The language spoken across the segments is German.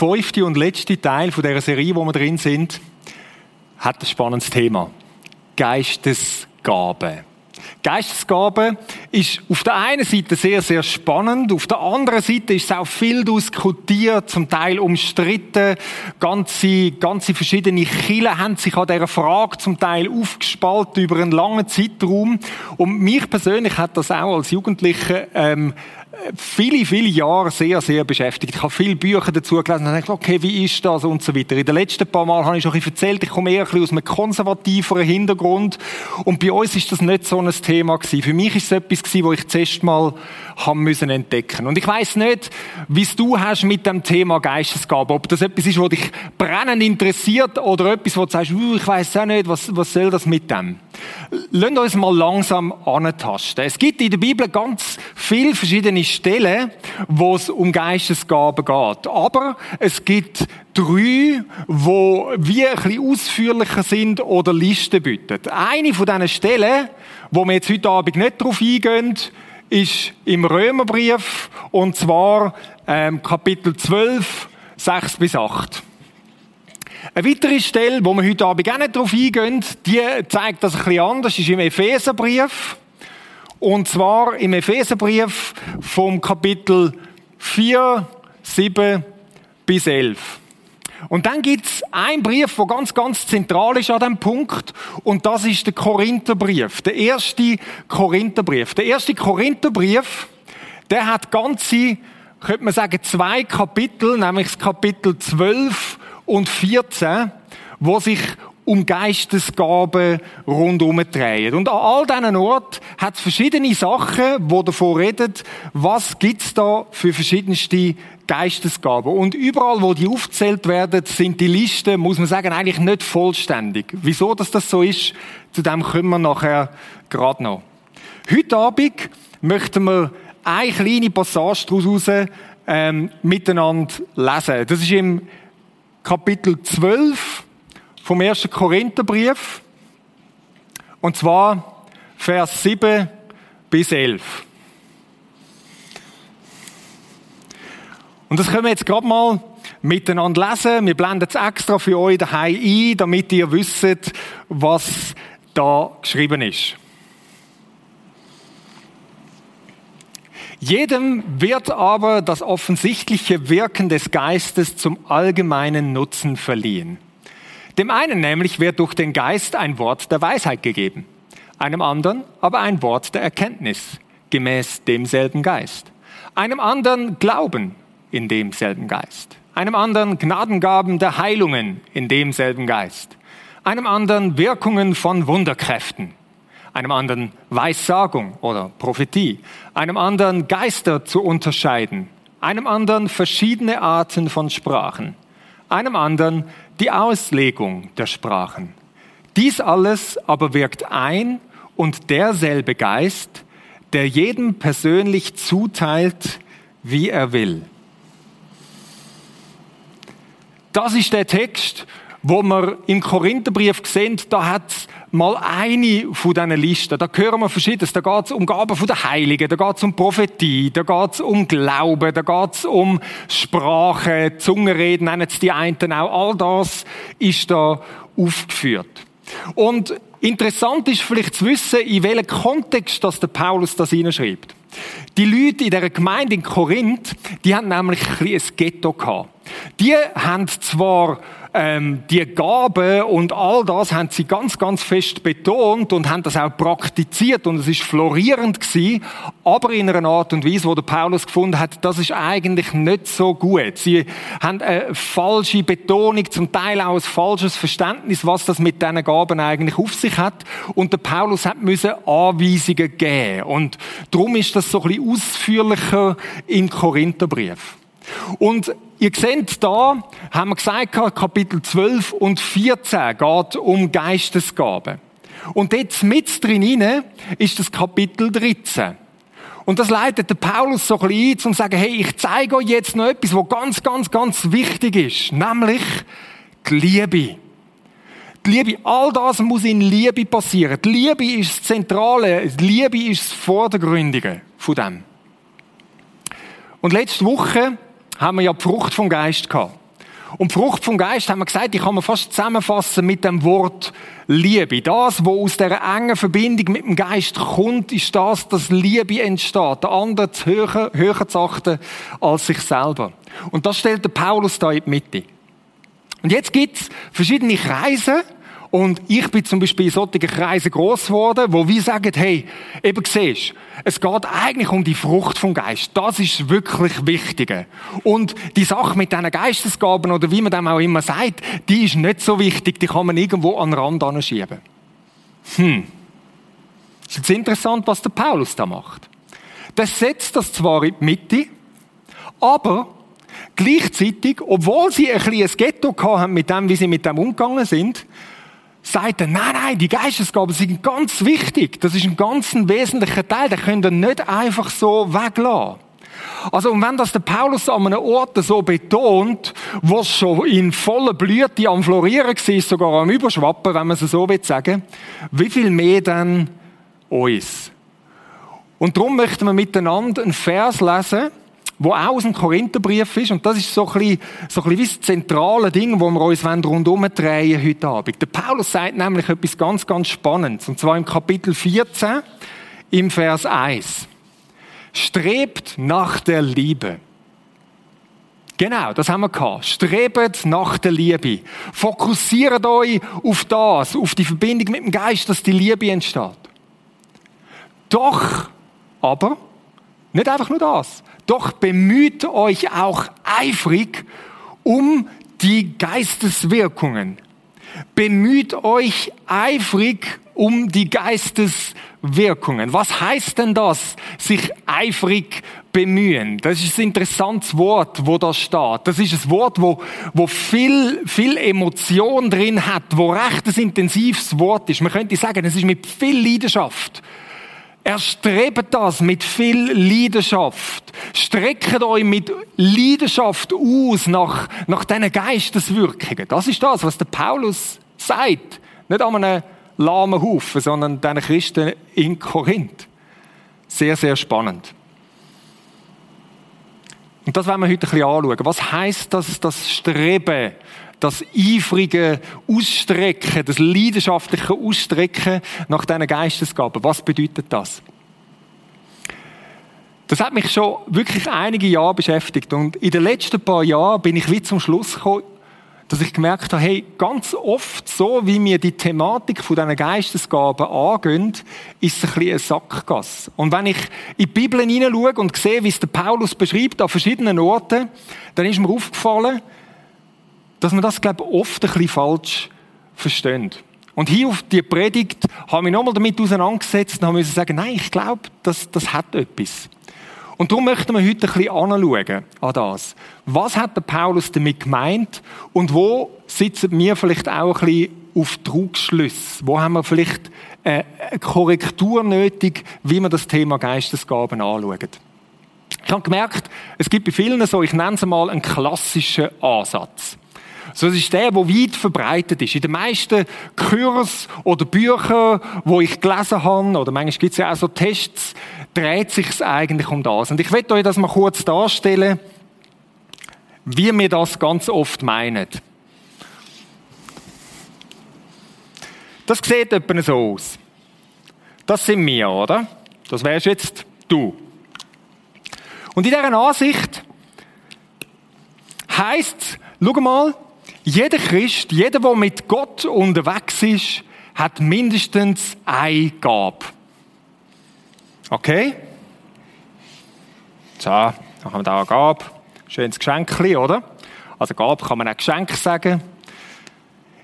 der fünfte und letzte Teil von dieser Serie, wo wir drin sind, hat ein spannendes Thema. Geistesgabe. Geistesgabe ist auf der einen Seite sehr, sehr spannend, auf der anderen Seite ist es auch viel diskutiert, zum Teil umstritten. Ganze, ganze verschiedene Kirchen haben sich an dieser Frage zum Teil aufgespalten über einen langen Zeitraum. Und mich persönlich hat das auch als Jugendlicher ähm, viele, viele Jahre sehr, sehr beschäftigt. Ich habe viele Bücher dazu gelesen und gedacht, okay, wie ist das und so weiter. In den letzten paar Mal habe ich schon ein bisschen erzählt, ich komme eher ein bisschen aus einem konservativeren Hintergrund und bei uns ist das nicht so ein Thema gewesen. Für mich ist es etwas gewesen, wo ich zuerst mal haben müssen entdecken. Und ich weiß nicht, wie es du hast mit dem Thema Geistesgabe, ob das etwas ist, was dich brennend interessiert oder etwas, wo du sagst, uh, ich weiß auch nicht, was, was soll das mit dem? Lasst uns mal langsam antasten. Es gibt in der Bibel ganz viele verschiedene Stellen, wo es um Geistesgaben geht. Aber es gibt drei, wo wir ein bisschen ausführlicher sind oder Listen bieten. Eine von diesen Stellen, wo wir jetzt heute Abend nicht drauf eingehen, ist im Römerbrief und zwar ähm, Kapitel 12, 6 bis 8. Eine weitere Stelle, wo wir heute Abend auch nicht darauf eingehen, die zeigt das ein bisschen anders, ist im Epheserbrief. Und zwar im Epheserbrief vom Kapitel 4, 7 bis 11. Und dann gibt's einen Brief, der ganz, ganz zentral ist an diesem Punkt. Und das ist der Korintherbrief. Der erste Korintherbrief. Der erste Korintherbrief, der hat ganze, könnte man sagen, zwei Kapitel, nämlich das Kapitel 12 und 14, wo sich um Geistesgaben rundherum drehen. Und an all diesen Orten hat es verschiedene Sachen, die davon reden, was gibt's da für verschiedenste Geistesgaben. Und überall, wo die aufgezählt werden, sind die Listen, muss man sagen, eigentlich nicht vollständig. Wieso dass das so ist, zu dem kommen wir nachher gerade noch. Heute Abend möchten wir eine kleine Passage daraus ähm, miteinander lesen. Das ist im Kapitel 12 vom ersten Korintherbrief. Und zwar Vers 7 bis 11. Und das können wir jetzt gerade mal miteinander lesen. Wir blenden es extra für euch daheim ein, damit ihr wisst, was da geschrieben ist. Jedem wird aber das offensichtliche Wirken des Geistes zum allgemeinen Nutzen verliehen. Dem einen nämlich wird durch den Geist ein Wort der Weisheit gegeben, einem anderen aber ein Wort der Erkenntnis, gemäß demselben Geist, einem anderen Glauben in demselben Geist, einem anderen Gnadengaben der Heilungen in demselben Geist, einem anderen Wirkungen von Wunderkräften, einem anderen Weissagung oder Prophetie, einem anderen Geister zu unterscheiden, einem anderen verschiedene Arten von Sprachen, einem anderen die Auslegung der Sprachen. Dies alles aber wirkt ein und derselbe Geist, der jedem persönlich zuteilt, wie er will. Das ist der Text, wo wir im Korintherbrief sehen, da hat mal eine von diesen Listen. Da hören wir Verschiedenes. Da geht es um Gaben der Heiligen, da geht es um Prophetie, da geht es um Glauben, da geht es um Sprache, Zungenreden, nennen es die einen auch. All das ist da aufgeführt. Und interessant ist vielleicht zu wissen, in welchem Kontext dass der Paulus das hineinschreibt. Die Leute in der Gemeinde in Korinth, die haben nämlich ein, ein Ghetto gehabt. Die haben zwar ähm, die Gabe und all das haben sie ganz, ganz fest betont und haben das auch praktiziert und es ist florierend gewesen, aber in einer Art und Weise, wo der Paulus gefunden hat, das ist eigentlich nicht so gut. Sie haben eine falsche Betonung, zum Teil auch ein falsches Verständnis, was das mit diesen Gaben eigentlich auf sich hat und der Paulus hat müssen Anweisungen geben und darum ist das so ein bisschen ausführlicher im Korintherbrief. Und ihr seht da, haben wir gesagt, Kapitel 12 und 14 geht um Geistesgaben. Und jetzt mit drin ist das Kapitel 13. Und das leitet der Paulus so ein bisschen ein, um zu sagen, hey, ich zeige euch jetzt noch etwas, was ganz, ganz, ganz wichtig ist. Nämlich die Liebe. Die Liebe, all das muss in Liebe passieren. Die Liebe ist das Zentrale, die Liebe ist das Vordergründige von dem. Und letzte Woche haben wir ja die Frucht vom Geist gehabt. Und die Frucht vom Geist haben wir gesagt, die kann man fast zusammenfassen mit dem Wort Liebe. Das, wo aus der engen Verbindung mit dem Geist kommt, ist das, dass Liebe entsteht. Der andere zu höher, höher zu achten als sich selber. Und das stellt der Paulus da in die Mitte. Und jetzt gibt's verschiedene Kreise, und ich bin zum Beispiel in solchen Kreisen gross geworden, wo wir sagen, hey, eben siehst, es geht eigentlich um die Frucht vom Geist. Das ist wirklich wichtig. Und die Sache mit diesen Geistesgaben oder wie man dem auch immer sagt, die ist nicht so wichtig, die kann man irgendwo an den Rand anschieben. Hm. Ist jetzt interessant, was der Paulus da macht. Der setzt das zwar in die Mitte, aber gleichzeitig, obwohl sie ein kleines Ghetto haben mit dem, wie sie mit dem umgegangen sind, sagt er, nein, nein, die Geistesgaben sind ganz wichtig. Das ist ein ganz wesentlicher Teil. Den könnt ihr nicht einfach so weglassen. Also, und wenn das der Paulus an einem Ort so betont, wo es schon in voller Blüte am Florieren war, sogar am Überschwappen, wenn man es so will sagen, wie viel mehr dann uns? Und darum möchten wir miteinander einen Vers lesen, wo auch aus dem Korintherbrief ist. Und das ist so ein bisschen, so ein bisschen wie das zentrale Ding, wo wir uns rundherum drehen heute Abend. Der Paulus sagt nämlich etwas ganz, ganz Spannendes. Und zwar im Kapitel 14, im Vers 1. Strebt nach der Liebe. Genau, das haben wir gehabt. Strebet nach der Liebe. Fokussiert euch auf das, auf die Verbindung mit dem Geist, dass die Liebe entsteht. Doch, aber, nicht einfach nur das. Doch bemüht euch auch eifrig um die Geisteswirkungen. Bemüht euch eifrig um die Geisteswirkungen. Was heißt denn das, sich eifrig bemühen? Das ist ein interessantes Wort, wo da steht. Das ist ein Wort, wo, wo viel, viel Emotion drin hat, wo recht ein intensives Wort ist. Man könnte sagen, es ist mit viel Leidenschaft Erstrebt das mit viel Leidenschaft. Streckt euch mit Leidenschaft aus nach, nach diesen Geisteswirkungen. Das ist das, was der Paulus sagt. Nicht an einem lahmen Haufen, sondern den Christen in Korinth. Sehr, sehr spannend. Und das werden wir heute ein bisschen anschauen. Was heißt das, das Streben das eifrige Ausstrecken, das leidenschaftliche Ausstrecken nach diesen Geistesgaben. Was bedeutet das? Das hat mich schon wirklich einige Jahre beschäftigt und in den letzten paar Jahren bin ich wie zum Schluss gekommen, dass ich gemerkt habe, hey, ganz oft so, wie mir die Thematik von diesen Geistesgaben angehen, ist es ein bisschen eine Sackgasse. Und wenn ich in die Bibel hineinschaue und sehe, wie es der Paulus beschreibt an verschiedenen Orten, dann ist mir aufgefallen, dass man das, glaube ich, oft ein bisschen falsch versteht. Und hier auf die Predigt habe ich mich nochmal damit auseinandergesetzt und habe sagen, nein, ich glaube, das, das hat etwas. Und darum möchten wir heute ein bisschen anschauen an das. Was hat der Paulus damit gemeint und wo sitzen wir vielleicht auch ein bisschen auf Trugschlüsse? Wo haben wir vielleicht eine Korrektur nötig, wie wir das Thema Geistesgaben anschauen? Ich habe gemerkt, es gibt bei vielen so, ich nenne es mal einen klassischen Ansatz. So, das ist der, der weit verbreitet ist. In den meisten Kurs oder Büchern, wo ich gelesen habe, oder manchmal gibt es ja auch so Tests, dreht sich eigentlich um das. Und ich werde euch das mal kurz darstellen, wie wir das ganz oft meinen. Das sieht etwa so aus. Das sind wir, oder? Das wärst jetzt du. Und in dieser Ansicht heißt, schau mal, jeder Christ, jeder, der mit Gott unterwegs ist, hat mindestens eine Gabe. Okay? So, dann haben wir da eine Gabe. Schönes Geschenk, oder? Also Gabe kann man auch Geschenk sagen.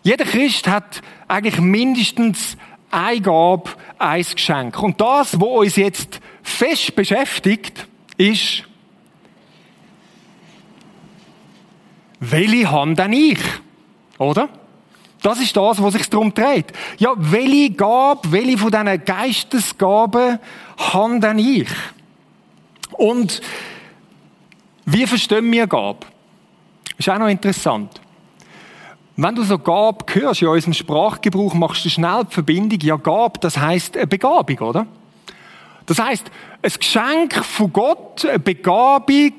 Jeder Christ hat eigentlich mindestens eine Gabe, ein Geschenk. Und das, was uns jetzt fest beschäftigt, ist, welche Hand denn ich? Oder? Das ist das, was sich darum dreht. Ja, welche Gabe, welche von diesen Geistesgaben habe denn ich? Und wie verstehen wir Gabe? Ist auch noch interessant. Wenn du so Gabe hörst, in unserem Sprachgebrauch machst du schnell die Verbindung, ja Gabe, das heißt eine Begabung, oder? Das heißt, ein Geschenk von Gott, eine Begabung,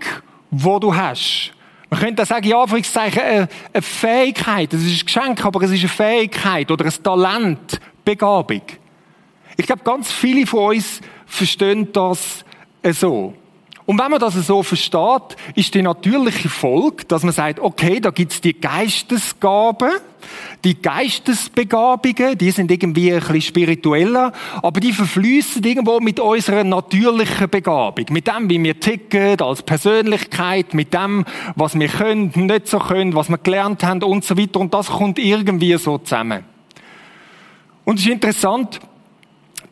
wo du hast. Man könnte auch sagen, ja, Anführungszeichen, eine, eine Fähigkeit. Es ist ein Geschenk, aber es ist eine Fähigkeit oder ein Talent, Begabung. Ich glaube, ganz viele von uns verstehen das so. Und wenn man das so versteht, ist die natürliche Folge, dass man sagt, okay, da gibt's die Geistesgaben, die Geistesbegabungen, die sind irgendwie ein bisschen spiritueller, aber die verfließen irgendwo mit unserer natürlichen Begabung, mit dem, wie wir ticken als Persönlichkeit, mit dem, was wir können, nicht so können, was wir gelernt haben und so weiter. Und das kommt irgendwie so zusammen. Und es ist interessant,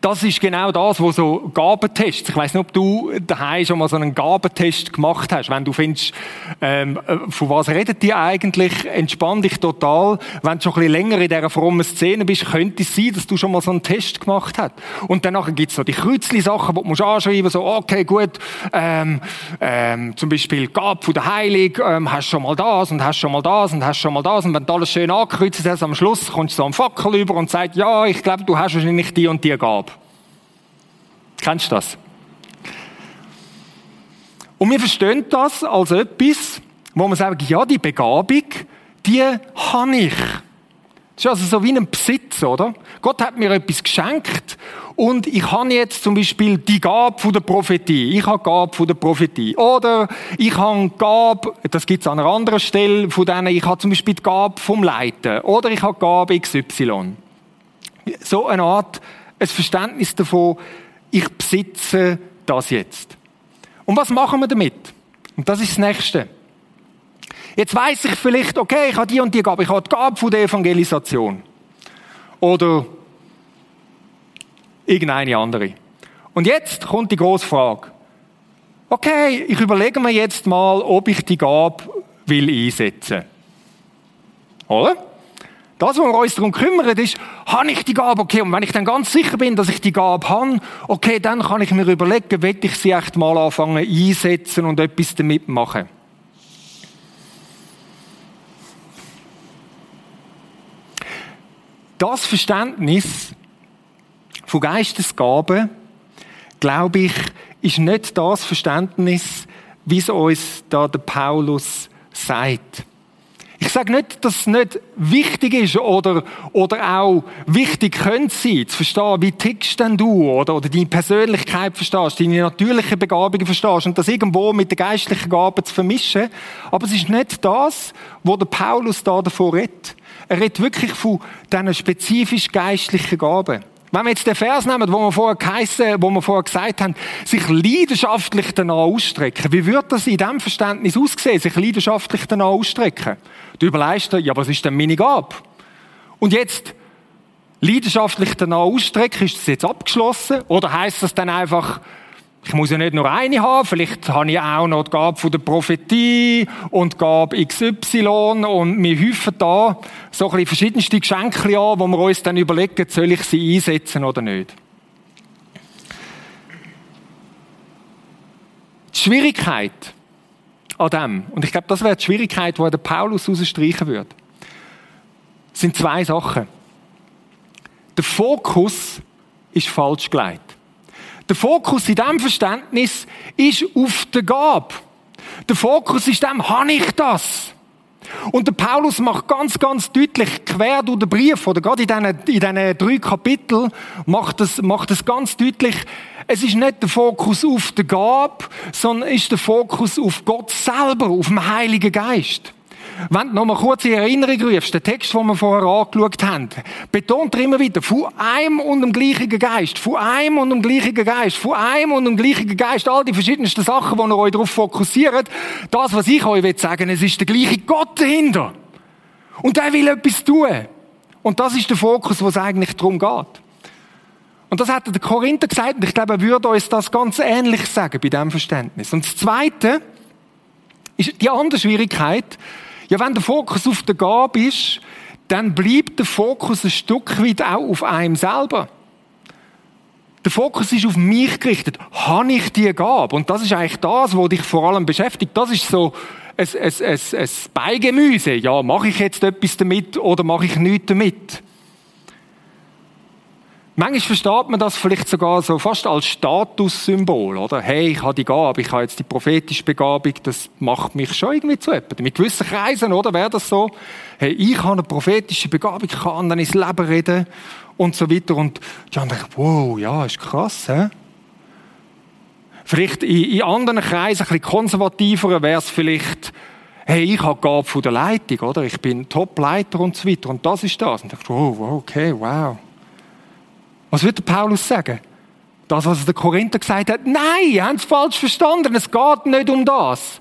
das ist genau das, wo so Gabentests, ich weiß nicht, ob du daheim schon mal so einen Gabentest gemacht hast, wenn du findest, ähm, äh, von was redet die eigentlich, entspann dich total. Wenn du schon ein bisschen länger in dieser frommen Szene bist, könnte es sein, dass du schon mal so einen Test gemacht hast. Und danach gibt es so die Kreuzli-Sachen, die du musst anschreiben so, okay, gut, ähm, ähm, zum Beispiel Gab von der Heilung, ähm, hast schon mal das und hast schon mal das und hast schon mal das und wenn du alles schön angekreuzt hast, am Schluss kommst du so am Fackel über und sagst, ja, ich glaube, du hast wahrscheinlich die und die Gabe. Kennst du das? Und wir verstehen das als etwas, wo man sagt, ja, die Begabung, die habe ich. Das ist also so wie ein Besitz, oder? Gott hat mir etwas geschenkt und ich habe jetzt zum Beispiel die Gabe von der Prophetie. Ich habe die Gabe von der Prophetie. Oder ich habe die Gabe, das gibt es an einer anderen Stelle von denen, ich habe zum Beispiel die Gabe vom Leiten. Oder ich habe die Gabe XY. So eine Art, ein Verständnis davon, ich besitze das jetzt. Und was machen wir damit? Und das ist das Nächste. Jetzt weiß ich vielleicht, okay, ich habe die und die Gabe, ich habe die Gabe von der Evangelisation. Oder irgendeine andere. Und jetzt kommt die große Frage. Okay, ich überlege mir jetzt mal, ob ich die Gabe will einsetzen. Oder? Das, wo wir uns darum kümmern, ist, habe ich die Gabe? Okay, und wenn ich dann ganz sicher bin, dass ich die Gabe habe, okay, dann kann ich mir überlegen, will ich sie echt mal anfangen einsetzen und etwas damit machen. Das Verständnis von Geistesgaben, glaube ich, ist nicht das Verständnis, wie es uns da der Paulus sagt. Ich sage nicht, dass es nicht wichtig ist oder, oder auch wichtig könnte sein, zu verstehen, wie tickst denn du oder, oder deine Persönlichkeit verstehst, deine natürlichen Begabungen verstehst und das irgendwo mit den geistlichen Gaben zu vermischen. Aber es ist nicht das, wo der Paulus da davor redet. Er redet wirklich von diesen spezifisch geistlichen Gaben. Wenn wir jetzt den Vers nehmen, wo wir vorher geheissen, wo wir vorher gesagt haben, sich leidenschaftlich danach ausstrecken. Wie würde das in diesem Verständnis aussehen, sich leidenschaftlich danach ausstrecken? Du überlegst ja, was ist denn meine Gabe? Und jetzt, leidenschaftlich danach ausstrecken, ist das jetzt abgeschlossen? Oder heißt das dann einfach, ich muss ja nicht nur eine haben, vielleicht habe ich auch noch die Gabe von der Prophetie und die Gabe XY und wir häufen da so ein verschiedenste Geschenke an, wo wir uns dann überlegen, soll ich sie einsetzen oder nicht. Die Schwierigkeit an dem, und ich glaube, das wäre die Schwierigkeit, die der Paulus rausstreichen würde, sind zwei Sachen. Der Fokus ist falsch gelegt. Der Fokus in diesem Verständnis ist auf der Gabe. Der Fokus ist dem, habe ich das? Und der Paulus macht ganz, ganz deutlich, quer durch den Brief, oder gerade in diesen, in diesen drei Kapiteln, macht es, macht es ganz deutlich, es ist nicht der Fokus auf der Gabe, sondern ist der Fokus auf Gott selber, auf den Heiligen Geist. Wenn du noch mal kurz in Erinnerung rufst, der Text, den wir vorher angeschaut haben, betont er immer wieder, von einem und dem gleichen Geist, von einem und dem gleichen Geist, von einem und dem gleichen Geist, all die verschiedensten Sachen, die ihr euch darauf fokussiert. Das, was ich euch sagen will, es ist der gleiche Gott dahinter. Und der will etwas tun. Und das ist der Fokus, wo es eigentlich darum geht. Und das hat der Korinther gesagt, und ich glaube, er würde uns das ganz ähnlich sagen bei diesem Verständnis. Und das Zweite ist die andere Schwierigkeit, ja, wenn der Fokus auf der Gabe ist, dann bleibt der Fokus ein Stück weit auch auf einem selber. Der Fokus ist auf mich gerichtet. Habe ich die Gabe? Und das ist eigentlich das, was dich vor allem beschäftigt. Das ist so ein, ein, ein, ein Beigemüse. Ja, mache ich jetzt etwas damit oder mache ich nichts damit? Manchmal versteht man das vielleicht sogar so fast als Statussymbol, oder? Hey, ich habe die Gabe, ich habe jetzt die prophetische Begabung, das macht mich schon irgendwie zu jemandem. Mit gewissen Kreisen, oder? Wäre das so? Hey, ich habe eine prophetische Begabung, ich kann dann ins Leben reden und so weiter. Und dann denke ich, wow, ja, ist krass, hä? Vielleicht in, in anderen Kreisen, ein bisschen konservativer, wäre es vielleicht, hey, ich habe Gabe von der Leitung, oder? Ich bin Top-Leiter und so weiter. Und das ist das. Und ich dachte, wow, okay, wow. Was wird der Paulus sagen? Das, was der Korinther gesagt hat, nein, ihr habt es falsch verstanden. Es geht nicht um das.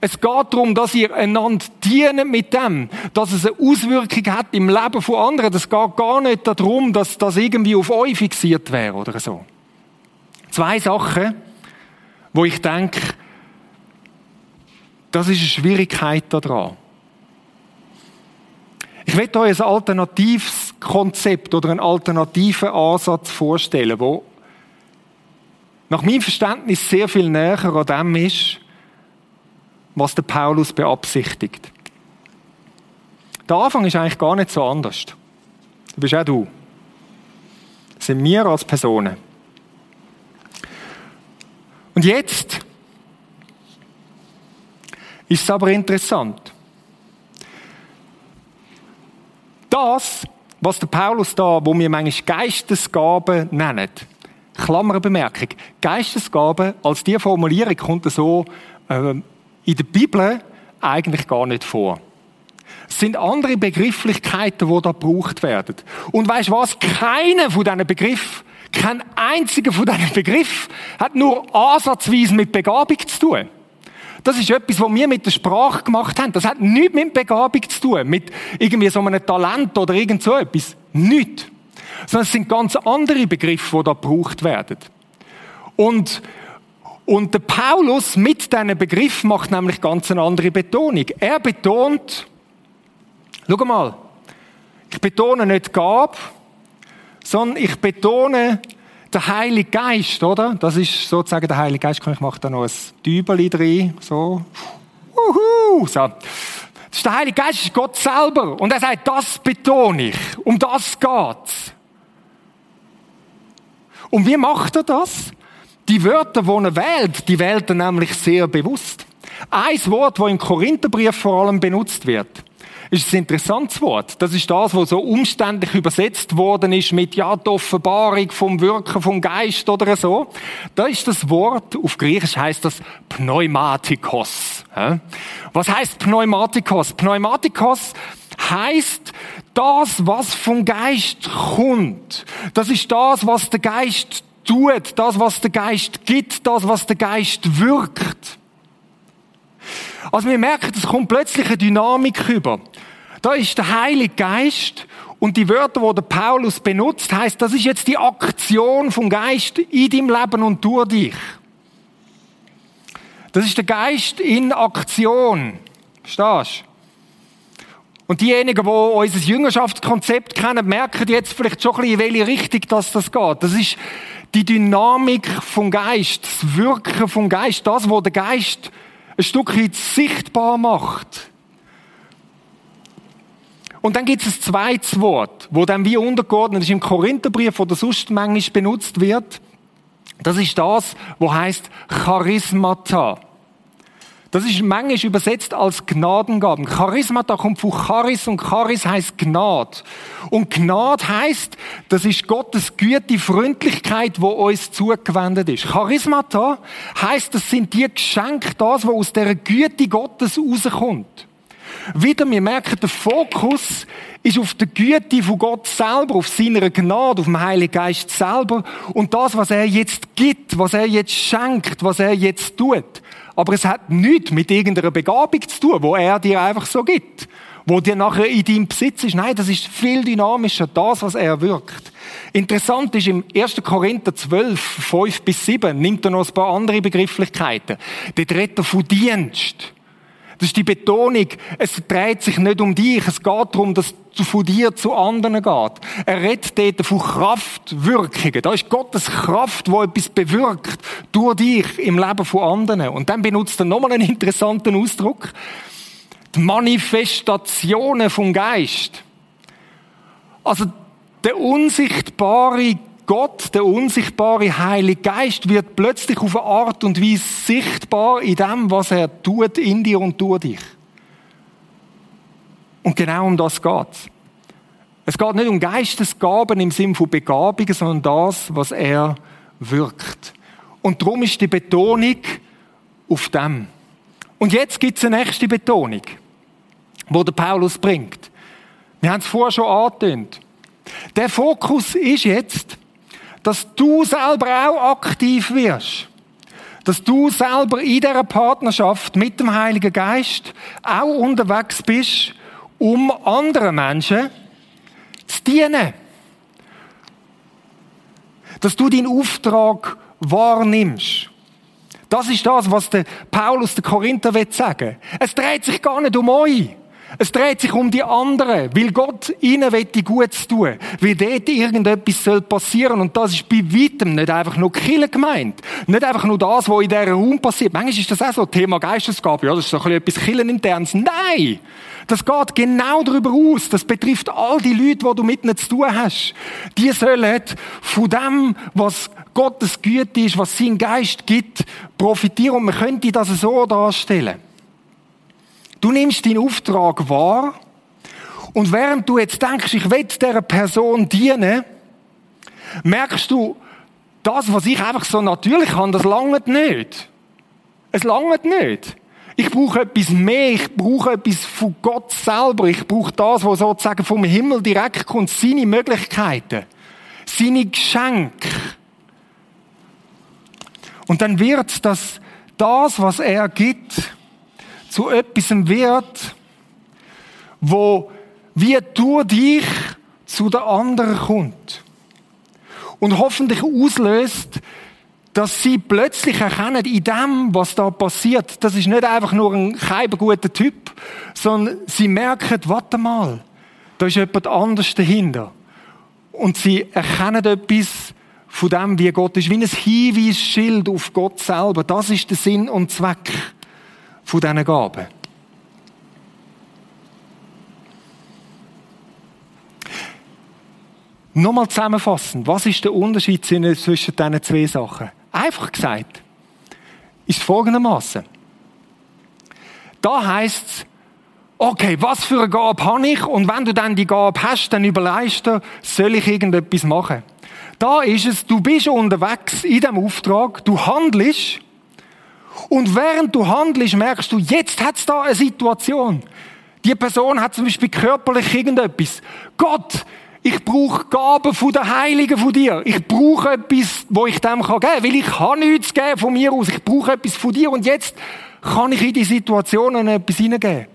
Es geht darum, dass ihr einander dienen mit dem, dass es eine Auswirkung hat im Leben von anderen. Es geht gar nicht darum, dass das irgendwie auf euch fixiert wäre oder so. Zwei Sachen, wo ich denke, das ist eine Schwierigkeit daran. Ich möchte euch ein alternatives Konzept oder einen alternativen Ansatz vorstellen, wo nach meinem Verständnis sehr viel näher an dem ist, was der Paulus beabsichtigt. Der Anfang ist eigentlich gar nicht so anders. Du bist auch du. Das sind wir als Personen. Und jetzt ist es aber interessant. Das, was der Paulus da, wo wir manchmal Geistesgaben nennen, Klammerbemerkung, Geistesgaben als die Formulierung kommt so äh, in der Bibel eigentlich gar nicht vor. Es sind andere Begrifflichkeiten, die da gebraucht werden. Und weißt was? Keiner von diesen Begriffen, kein einziger von diesen Begriffen hat nur ansatzweise mit Begabung zu tun. Das ist etwas, was wir mit der Sprache gemacht haben. Das hat nichts mit Begabung zu tun, mit irgendwie so einem Talent oder irgend so etwas. Nichts. Sondern es sind ganz andere Begriffe, die da gebraucht werden. Und, und der Paulus mit diesem Begriff macht nämlich ganz eine andere Betonung. Er betont, schau mal, ich betone nicht Gab, sondern ich betone der Heilige Geist, oder? Das ist sozusagen der Heilige Geist. Ich mache da noch ein Dübeli drin, so. Uhu, so. Das ist der Heilige Geist, das ist Gott selber. Und er sagt, das betone ich. Um das geht's. Und wie macht er das? Die Wörter, die er wählt, die wählt er nämlich sehr bewusst. Ein Wort, das im Korintherbrief vor allem benutzt wird, ist ein interessantes Wort. Das ist das, was so umständlich übersetzt worden ist mit, ja, die Offenbarung vom Wirken vom Geist oder so. Da ist das Wort, auf Griechisch heißt das Pneumatikos. Was heißt Pneumatikos? Pneumatikos heißt das, was vom Geist kommt. Das ist das, was der Geist tut, das, was der Geist gibt, das, was der Geist wirkt. Also wir merken, es kommt plötzlich eine Dynamik über. Da ist der Heilige Geist und die Wörter, die der Paulus benutzt, heißt, das ist jetzt die Aktion vom Geist in deinem Leben und durch dich. Das ist der Geist in Aktion. Verstehst? Und diejenigen, die unser Jüngerschaftskonzept kennen, merken jetzt vielleicht schon ein bisschen, in welche Richtung das, das geht. Das ist die Dynamik vom Geist, das Wirken vom Geist, das, was der Geist ein Stück weit sichtbar macht. Und dann gibt es ein zweites Wort, wo dann wie untergeordnet ist im Korintherbrief oder sonst manchmal benutzt wird. Das ist das, wo heißt Charismata. Das ist manchmal übersetzt als Gnadengaben. Charismata kommt von Charis und Charis heißt Gnad. Und Gnad heißt, das ist Gottes Güte, Freundlichkeit, wo uns zugewendet ist. Charismata heißt, das sind die Geschenke, das, was aus der Güte Gottes rauskommt. Wieder, wir merken, der Fokus ist auf der Güte von Gott selber, auf seiner Gnade, auf dem Heiligen Geist selber und das, was er jetzt gibt, was er jetzt schenkt, was er jetzt tut. Aber es hat nichts mit irgendeiner Begabung zu tun, wo er dir einfach so gibt, wo dir nachher in deinem Besitz ist. Nein, das ist viel dynamischer, das, was er wirkt. Interessant ist, im 1. Korinther 12, 5 bis 7, nimmt er noch ein paar andere Begrifflichkeiten. Dort redet er von Dienst. Das ist die Betonung. Es dreht sich nicht um dich. Es geht darum, dass du von dir zu anderen geht. Er redet dort von Kraftwirkungen. Da ist Gottes Kraft, die etwas bewirkt durch dich im Leben von anderen. Und dann benutzt er nochmal einen interessanten Ausdruck. Die Manifestationen vom Geist. Also, Der unsichtbare Gott, der unsichtbare Heilige Geist, wird plötzlich auf eine Art und Weise sichtbar in dem, was er tut in dir und durch dich. Und genau um das geht's. Es geht nicht um Geistesgaben im Sinne von Begabungen, sondern das, was er wirkt. Und darum ist die Betonung auf dem. Und jetzt gibt es eine nächste Betonung, wo der Paulus bringt. Wir haben es vorher schon angetönt. Der Fokus ist jetzt, dass du selber auch aktiv wirst. Dass du selber in dieser Partnerschaft mit dem Heiligen Geist auch unterwegs bist, um anderen Menschen zu dienen. Dass du deinen Auftrag wahrnimmst. Das ist das, was der Paulus der Korinther will sagen. Es dreht sich gar nicht um euch. Es dreht sich um die anderen, weil Gott ihnen die Gutes tun, weil dort irgendetwas soll passieren und das ist bei weitem nicht einfach nur Kille gemeint, nicht einfach nur das, was in dieser Raum passiert. Manchmal ist das auch so Thema Geistesgabe, ja, das ist so ein bisschen etwas Killen internes. Nein! Das geht genau darüber aus. Das betrifft all die Leute, die du mit ihnen zu tun hast. Die sollen von dem, was Gottes Güte ist, was sein Geist gibt, profitieren und man könnte das so darstellen. Du nimmst deinen Auftrag wahr und während du jetzt denkst, ich will dieser Person dienen, merkst du, das, was ich einfach so natürlich habe, das langt nicht. Es langt nicht. Ich brauche etwas mehr. Ich brauche etwas von Gott selber. Ich brauche das, was sozusagen vom Himmel direkt kommt. Seine Möglichkeiten. Seine Geschenke. Und dann wird das, das, was er gibt, zu etwas wird, wo wie du dich zu der anderen kommt. Und hoffentlich auslöst, dass sie plötzlich erkennen, in dem, was da passiert, das ist nicht einfach nur ein guter Typ, sondern sie merken, warte mal, da ist jemand anders dahinter. Und sie erkennen etwas von dem, wie Gott ist, wie ein Hinweisschild auf Gott selber. Das ist der Sinn und Zweck von diesen Gaben. Nochmal zusammenfassend, was ist der Unterschied zwischen diesen zwei Sachen? Einfach gesagt, ist folgendermaßen. Da heißt es, okay, was für eine Gabe habe ich? Und wenn du dann die Gabe hast, dann überlegst du, soll ich irgendetwas machen? Da ist es, du bist unterwegs in dem Auftrag, du handelst und während du handelst, merkst du, jetzt hat es da eine Situation. Die Person hat zum Beispiel körperlich irgendetwas. Gott, ich brauche Gaben von der Heiligen von dir. Ich brauche etwas, wo ich dem geben kann, weil ich kann nichts geben von mir aus. Ich brauche etwas von dir und jetzt kann ich in die Situation etwas hineingeben.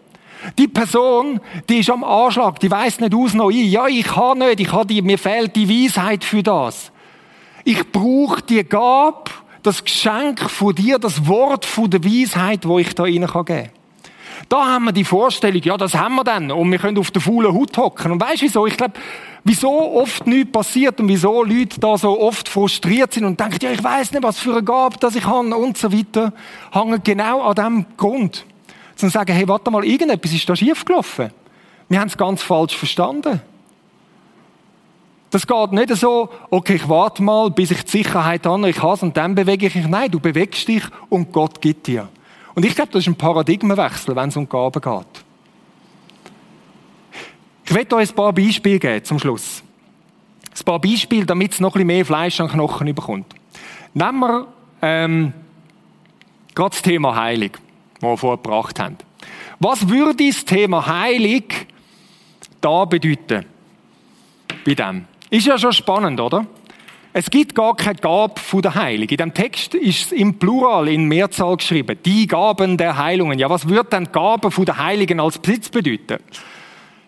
Die Person, die ist am Anschlag, die weiß nicht aus noch ein. Ja, ich kann nicht, ich habe die, mir fehlt die Weisheit für das. Ich brauche die Gabe, das Geschenk von dir, das Wort von der Weisheit, wo ich da rein geben kann. Da haben wir die Vorstellung, ja, das haben wir dann und wir können auf der faulen Haut hocken. Und weißt du wieso? Ich glaube, wieso oft nichts passiert und wieso Leute da so oft frustriert sind und denken, ja, ich weiß nicht, was für eine Gabe das ich habe und so weiter, hängen genau an dem Grund. Zu sagen, hey, warte mal, irgendetwas ist da schiefgelaufen. Wir haben es ganz falsch verstanden. Das geht nicht so, okay, ich warte mal, bis ich die Sicherheit habe, ich habe und dann bewege ich mich. Nein, du bewegst dich und Gott gibt dir. Und ich glaube, das ist ein Paradigmenwechsel, wenn es um Gaben geht. Ich werde euch ein paar Beispiele geben zum Schluss. Ein paar Beispiele, damit es noch ein bisschen mehr Fleisch an Knochen bekommt. Nehmen wir ähm, gerade das Thema Heilig, das wir vorher gebracht haben. Was würde das Thema Heilig da bedeuten? Bei dem. Ist ja schon spannend, oder? Es gibt gar keine Gabe von der Heilung. In dem Text ist es im Plural, in Mehrzahl geschrieben. Die Gaben der Heilungen. Ja, was würde denn Gaben von der Heiligen als Besitz bedeuten?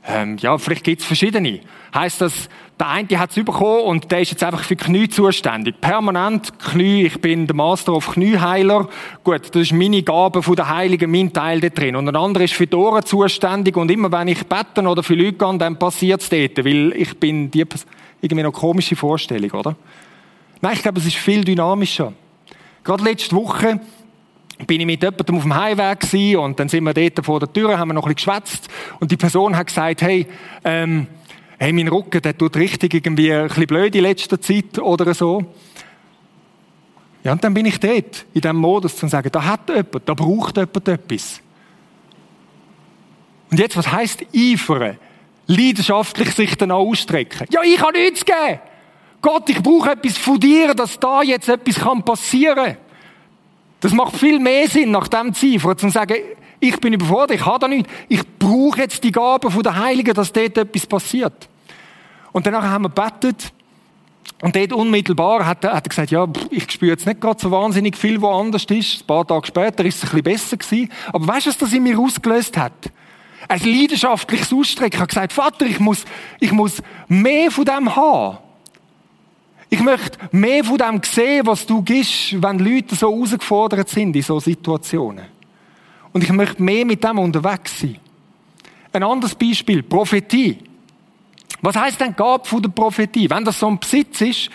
Ähm, ja, vielleicht gibt es verschiedene. Heißt das, der eine hat es bekommen und der ist jetzt einfach für Knie zuständig. Permanent Knie, ich bin der Master of Knieheiler. Gut, das ist meine Gabe von der Heiligen, mein Teil da drin. Und ein anderer ist für die Ohren zuständig und immer wenn ich beten oder für Leute gehe, dann passiert es dort, weil ich bin die irgendwie noch komische Vorstellung, oder? Nein, ich glaube, es ist viel dynamischer. Gerade letzte Woche bin ich mit jemandem auf dem Heimweg und dann sind wir dort vor der Tür, haben wir noch ein geschwätzt und die Person hat gesagt, hey, ähm, hey, mein Rücken, der tut richtig irgendwie ein bisschen blöd in letzter Zeit oder so. Ja, und dann bin ich dort, in diesem Modus, zu sagen, da hat jemand, da braucht jemand etwas. Und jetzt, was heisst eifern? Leidenschaftlich sich dann ausstrecken. Ja, ich habe nichts geben. Gott, ich brauche etwas von dir, dass da jetzt etwas passieren kann. Das macht viel mehr Sinn, nach dem Ziel, zu sagen, ich bin überfordert, ich habe da nichts. Ich brauche jetzt die Gaben von der Heiligen, dass dort etwas passiert. Und danach haben wir gebetet. Und dort unmittelbar hat er, hat er gesagt, ja, ich spüre jetzt nicht gerade so wahnsinnig viel, wo anders ist. Ein paar Tage später ist es ein bisschen besser gewesen. Aber weißt du, was das in mir ausgelöst hat? Ein leidenschaftliches Ausstrecken. Ich habe gesagt, Vater, ich muss, ich muss mehr von dem haben. Ich möchte mehr von dem sehen, was du gibst, wenn Leute so herausgefordert sind in so Situationen. Und ich möchte mehr mit dem unterwegs sein. Ein anderes Beispiel, Prophetie. Was heißt denn Gabe von der Prophetie? Wenn das so ein Besitz ist,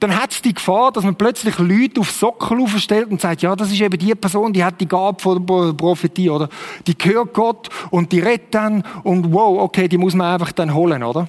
dann hat es die Gefahr, dass man plötzlich Leute auf Sockel aufstellt und sagt, ja, das ist eben die Person, die hat die Gabe von der Prophetie, oder? Die gehört Gott und die rettet dann und wow, okay, die muss man einfach dann holen, oder?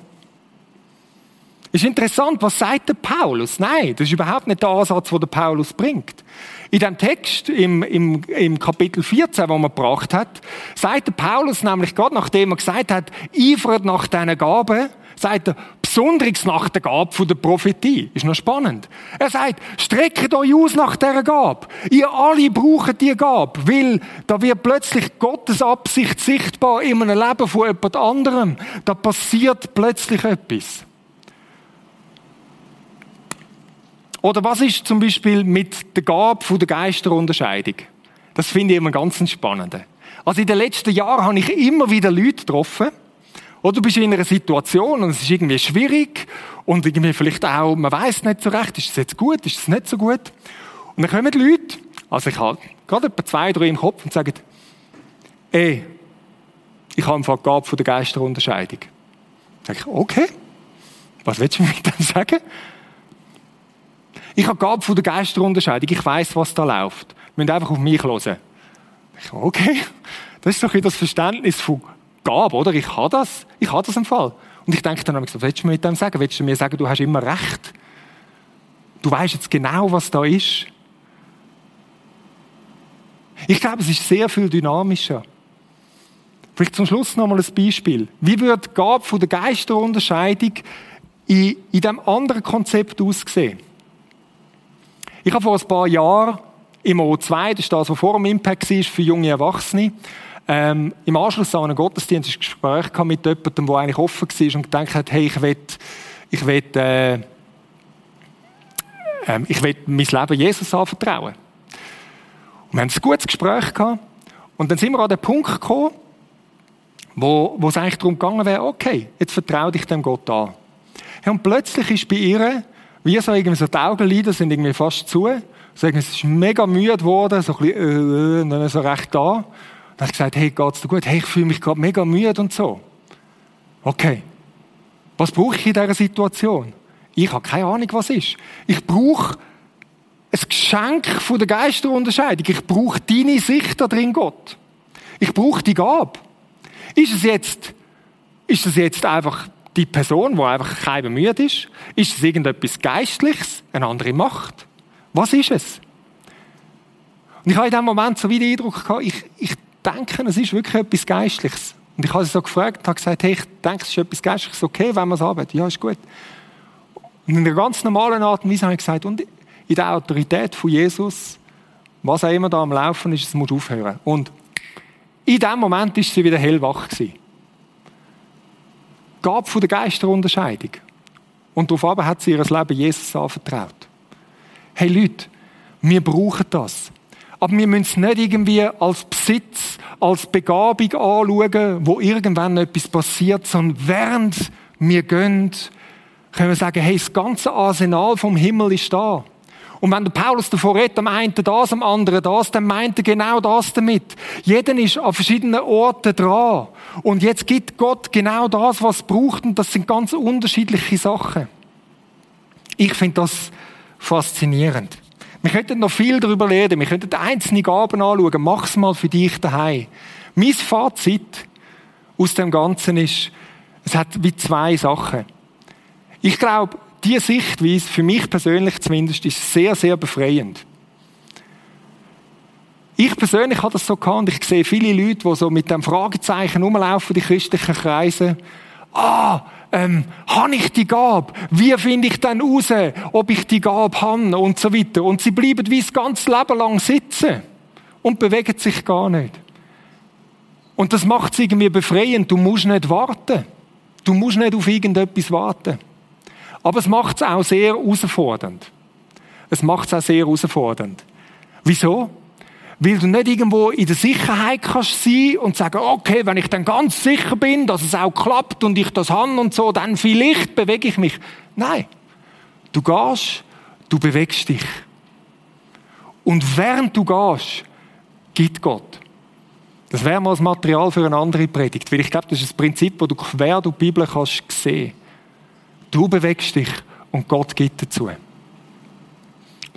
Ist interessant, was sagt der Paulus? Nein, das ist überhaupt nicht der Ansatz, den der Paulus bringt. In dem Text im, im, im Kapitel 14, wo man gebracht hat, sagt der Paulus nämlich gerade, nachdem er gesagt hat, eifert nach diesen Gaben, sagt er, besonders nach der Gabe von der Prophetie. Ist noch spannend. Er sagt, streckt euch aus nach dieser Gabe. Ihr alle braucht die Gabe, weil da wird plötzlich Gottes Absicht sichtbar in einem Leben von jemand anderem. Da passiert plötzlich etwas. Oder was ist zum Beispiel mit der Gabe von der Geisterunterscheidung? Das finde ich immer ganz spannend. Also in den letzten Jahren habe ich immer wieder Leute getroffen, oder du bist in einer Situation und es ist irgendwie schwierig und irgendwie vielleicht auch, man weiß nicht so recht, ist es jetzt gut, ist es nicht so gut. Und dann kommen die Leute, also ich habe gerade etwa zwei, drei im Kopf und sagen, ey, ich habe eine Gabe von der Geisterunterscheidung. Dann sage ich, okay, was willst du mir dann sagen? Ich habe Gabe von der Geisterunterscheidung. Ich weiß, was da läuft. Wir müssen einfach auf mich hören. Ich, okay, das ist doch das Verständnis von Gabe, oder? Ich habe das. Ich habe das im Fall. Und ich denke dann, was willst du mir mit dem sagen? Willst du mir sagen, du hast immer recht? Du weißt jetzt genau, was da ist. Ich glaube, es ist sehr viel dynamischer. Vielleicht zum Schluss noch mal ein Beispiel. Wie würde die Gabe von der Geisterunterscheidung in, in diesem anderen Konzept aussehen? Ich habe vor ein paar Jahren im O2, das ist das, was vor dem Impact war für junge Erwachsene, ähm, im Anschluss an einen Gottesdienst ein Gespräch mit jemandem, der eigentlich offen war und gedacht hat, hey, ich will, ich will, äh, äh, ich will mein Leben Jesus anvertrauen. Und wir haben ein gutes Gespräch gehabt. Und dann sind wir an den Punkt gekommen, wo, wo es eigentlich darum gegangen wäre, okay, jetzt vertraue dich dem Gott an. Und plötzlich ist bei ihr wie so irgendwie so die Augenlider sind irgendwie fast zu. So irgendwie, es ist mega müde geworden, so ein bisschen, äh, äh, so recht da. Dann habe ich gesagt, hey, geht's dir gut? Hey, ich fühle mich gerade mega müde und so. Okay. Was brauche ich in dieser Situation? Ich habe keine Ahnung, was ist. Ich brauche ein Geschenk von der Geisterunterscheidung. Ich brauche deine Sicht da drin, Gott. Ich brauche die Gabe. Ist es jetzt, ist es jetzt einfach die Person, die einfach kein müde ist? Ist es irgendetwas Geistliches, eine andere Macht? Was ist es? Und ich habe in dem Moment so wie den Eindruck gehabt, ich, ich denke, es ist wirklich etwas Geistliches. Und ich habe sie so gefragt und habe gesagt, hey, ich denke, es ist etwas Geistliches, okay, wenn wir es arbeiten. Ja, ist gut. Und in einer ganz normalen Art und Weise habe ich gesagt, und in der Autorität von Jesus, was auch immer da am Laufen ist, es muss aufhören. Und in dem Moment ist sie wieder hellwach gewesen. Gabe von der Geisterunterscheidung. Und darauf hat sie ihr Leben Jesus anvertraut. Hey Leute, wir brauchen das. Aber wir müssen es nicht irgendwie als Besitz, als Begabung anschauen, wo irgendwann etwas passiert, sondern während wir gehen, können wir sagen, hey, das ganze Arsenal vom Himmel ist da. Und wenn der Paulus davor redet, am einen das, am anderen das, dann meint er genau das damit. Jeder ist an verschiedenen Orten dran. Und jetzt gibt Gott genau das, was es braucht. Und das sind ganz unterschiedliche Sachen. Ich finde das faszinierend. Wir könnten noch viel darüber reden. Wir könnten einzelne Gaben anschauen. Mach's mal für dich daheim. Mein Fazit aus dem Ganzen ist, Es hat wie zwei Sachen. Ich glaube, diese Sichtweise, für mich persönlich zumindest, ist sehr, sehr befreiend. Ich persönlich habe das so gehabt und ich sehe viele Leute, die so mit dem Fragezeichen rumlaufen, die christlichen Kreise. Ah, ähm, habe ich die Gabe? Wie finde ich dann raus, ob ich die Gabe habe und so weiter? Und sie bleiben wie das ganze Leben lang sitzen und bewegen sich gar nicht. Und das macht es irgendwie befreiend. Du musst nicht warten. Du musst nicht auf irgendetwas warten. Aber es macht es auch sehr herausfordernd. Es macht es auch sehr herausfordernd. Wieso? Weil du nicht irgendwo in der Sicherheit kannst sein und sagen, okay, wenn ich dann ganz sicher bin, dass es auch klappt und ich das habe und so, dann vielleicht bewege ich mich. Nein. Du gehst, du bewegst dich. Und während du gehst, gibt Gott. Das wäre mal das Material für eine andere Predigt, weil ich glaube, das ist das Prinzip, das du quer durch die Bibel kannst sehen. Du bewegst dich und Gott gibt dazu.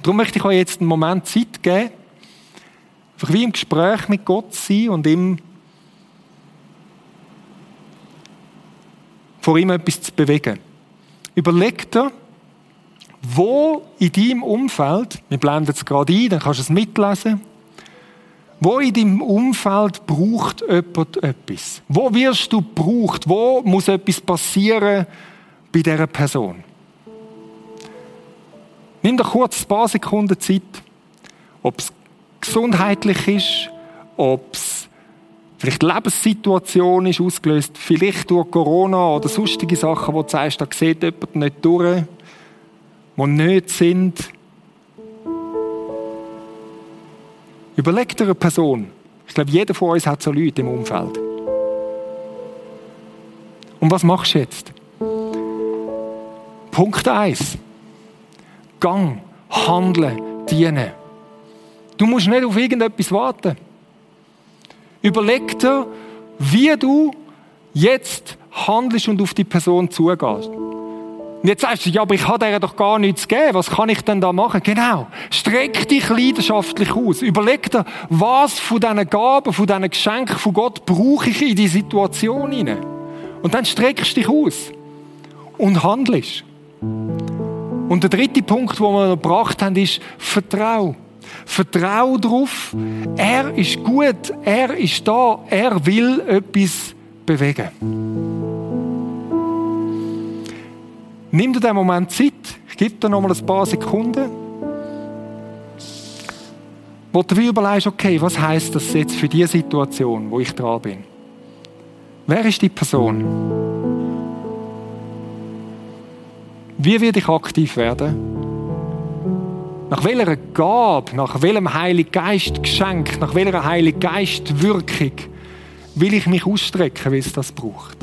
Darum möchte ich euch jetzt einen Moment Zeit geben, einfach wie im Gespräch mit Gott sein und ihm vor ihm etwas zu bewegen. Überleg dir, wo in deinem Umfeld, wir blenden es gerade ein, dann kannst du es mitlesen, wo in deinem Umfeld braucht jemand etwas? Wo wirst du gebraucht? Wo muss etwas passieren bei dieser Person? Nimm doch kurz ein paar Sekunden Zeit, ob es gesundheitlich ist, ob es vielleicht Lebenssituation ist ausgelöst, vielleicht durch Corona oder sonstige Sachen, wo du sagst, da sieht jemand nicht durch, die nicht sind. Überleg dir eine Person. Ich glaube, jeder von uns hat so Leute im Umfeld. Und was machst du jetzt? Punkt 1. Gang, handeln, dienen. Du musst nicht auf irgendetwas warten. Überleg dir, wie du jetzt handelst und auf die Person zugehst. Und jetzt sagst du, ja, aber ich habe dir doch gar nichts gegeben. Was kann ich denn da machen? Genau. Streck dich leidenschaftlich aus. Überleg dir, was von diesen Gaben, von diesen Geschenken von Gott brauche ich in die Situation hinein. Und dann streckst du dich aus. Und handelst. Und der dritte Punkt, den wir noch gebracht haben, ist Vertrau. Vertrau darauf. Er ist gut. Er ist da. Er will etwas bewegen. Nimm dir den Moment Zeit. Ich gebe dir noch mal ein paar Sekunden. Wo du überlegst, okay, was heißt das jetzt für die Situation, wo ich dran bin? Wer ist die Person? Wie werde ich aktiv werden? Nach welcher Gabe, nach welchem Heiligen Geist Geschenk, nach welcher Heiligen Geist Wirkung will ich mich ausstrecken, wie es das braucht?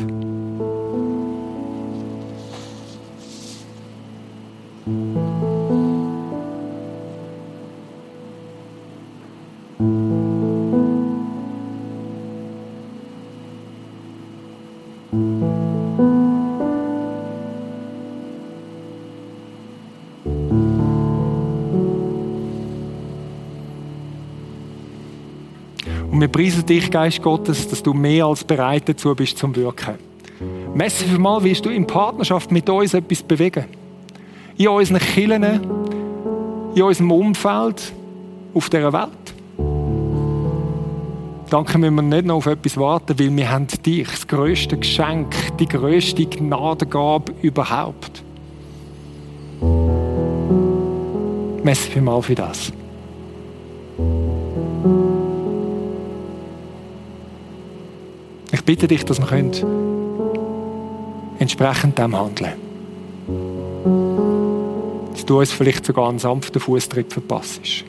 Und wir preisen dich, Geist Gottes, dass du mehr als bereit dazu bist zum Wirken. Messe für mal, willst du in Partnerschaft mit uns etwas bewegen? In unseren Kirchen, in unserem Umfeld, auf dieser Welt. Danke müssen wir nicht noch auf etwas warten, weil wir haben dich, das grösste Geschenk, die grösste Gnadengabe überhaupt. Für mal für das. Bitte dich, dass wir entsprechend dem handeln können. Dass du uns vielleicht sogar einen sanften Fußtritt verpasst.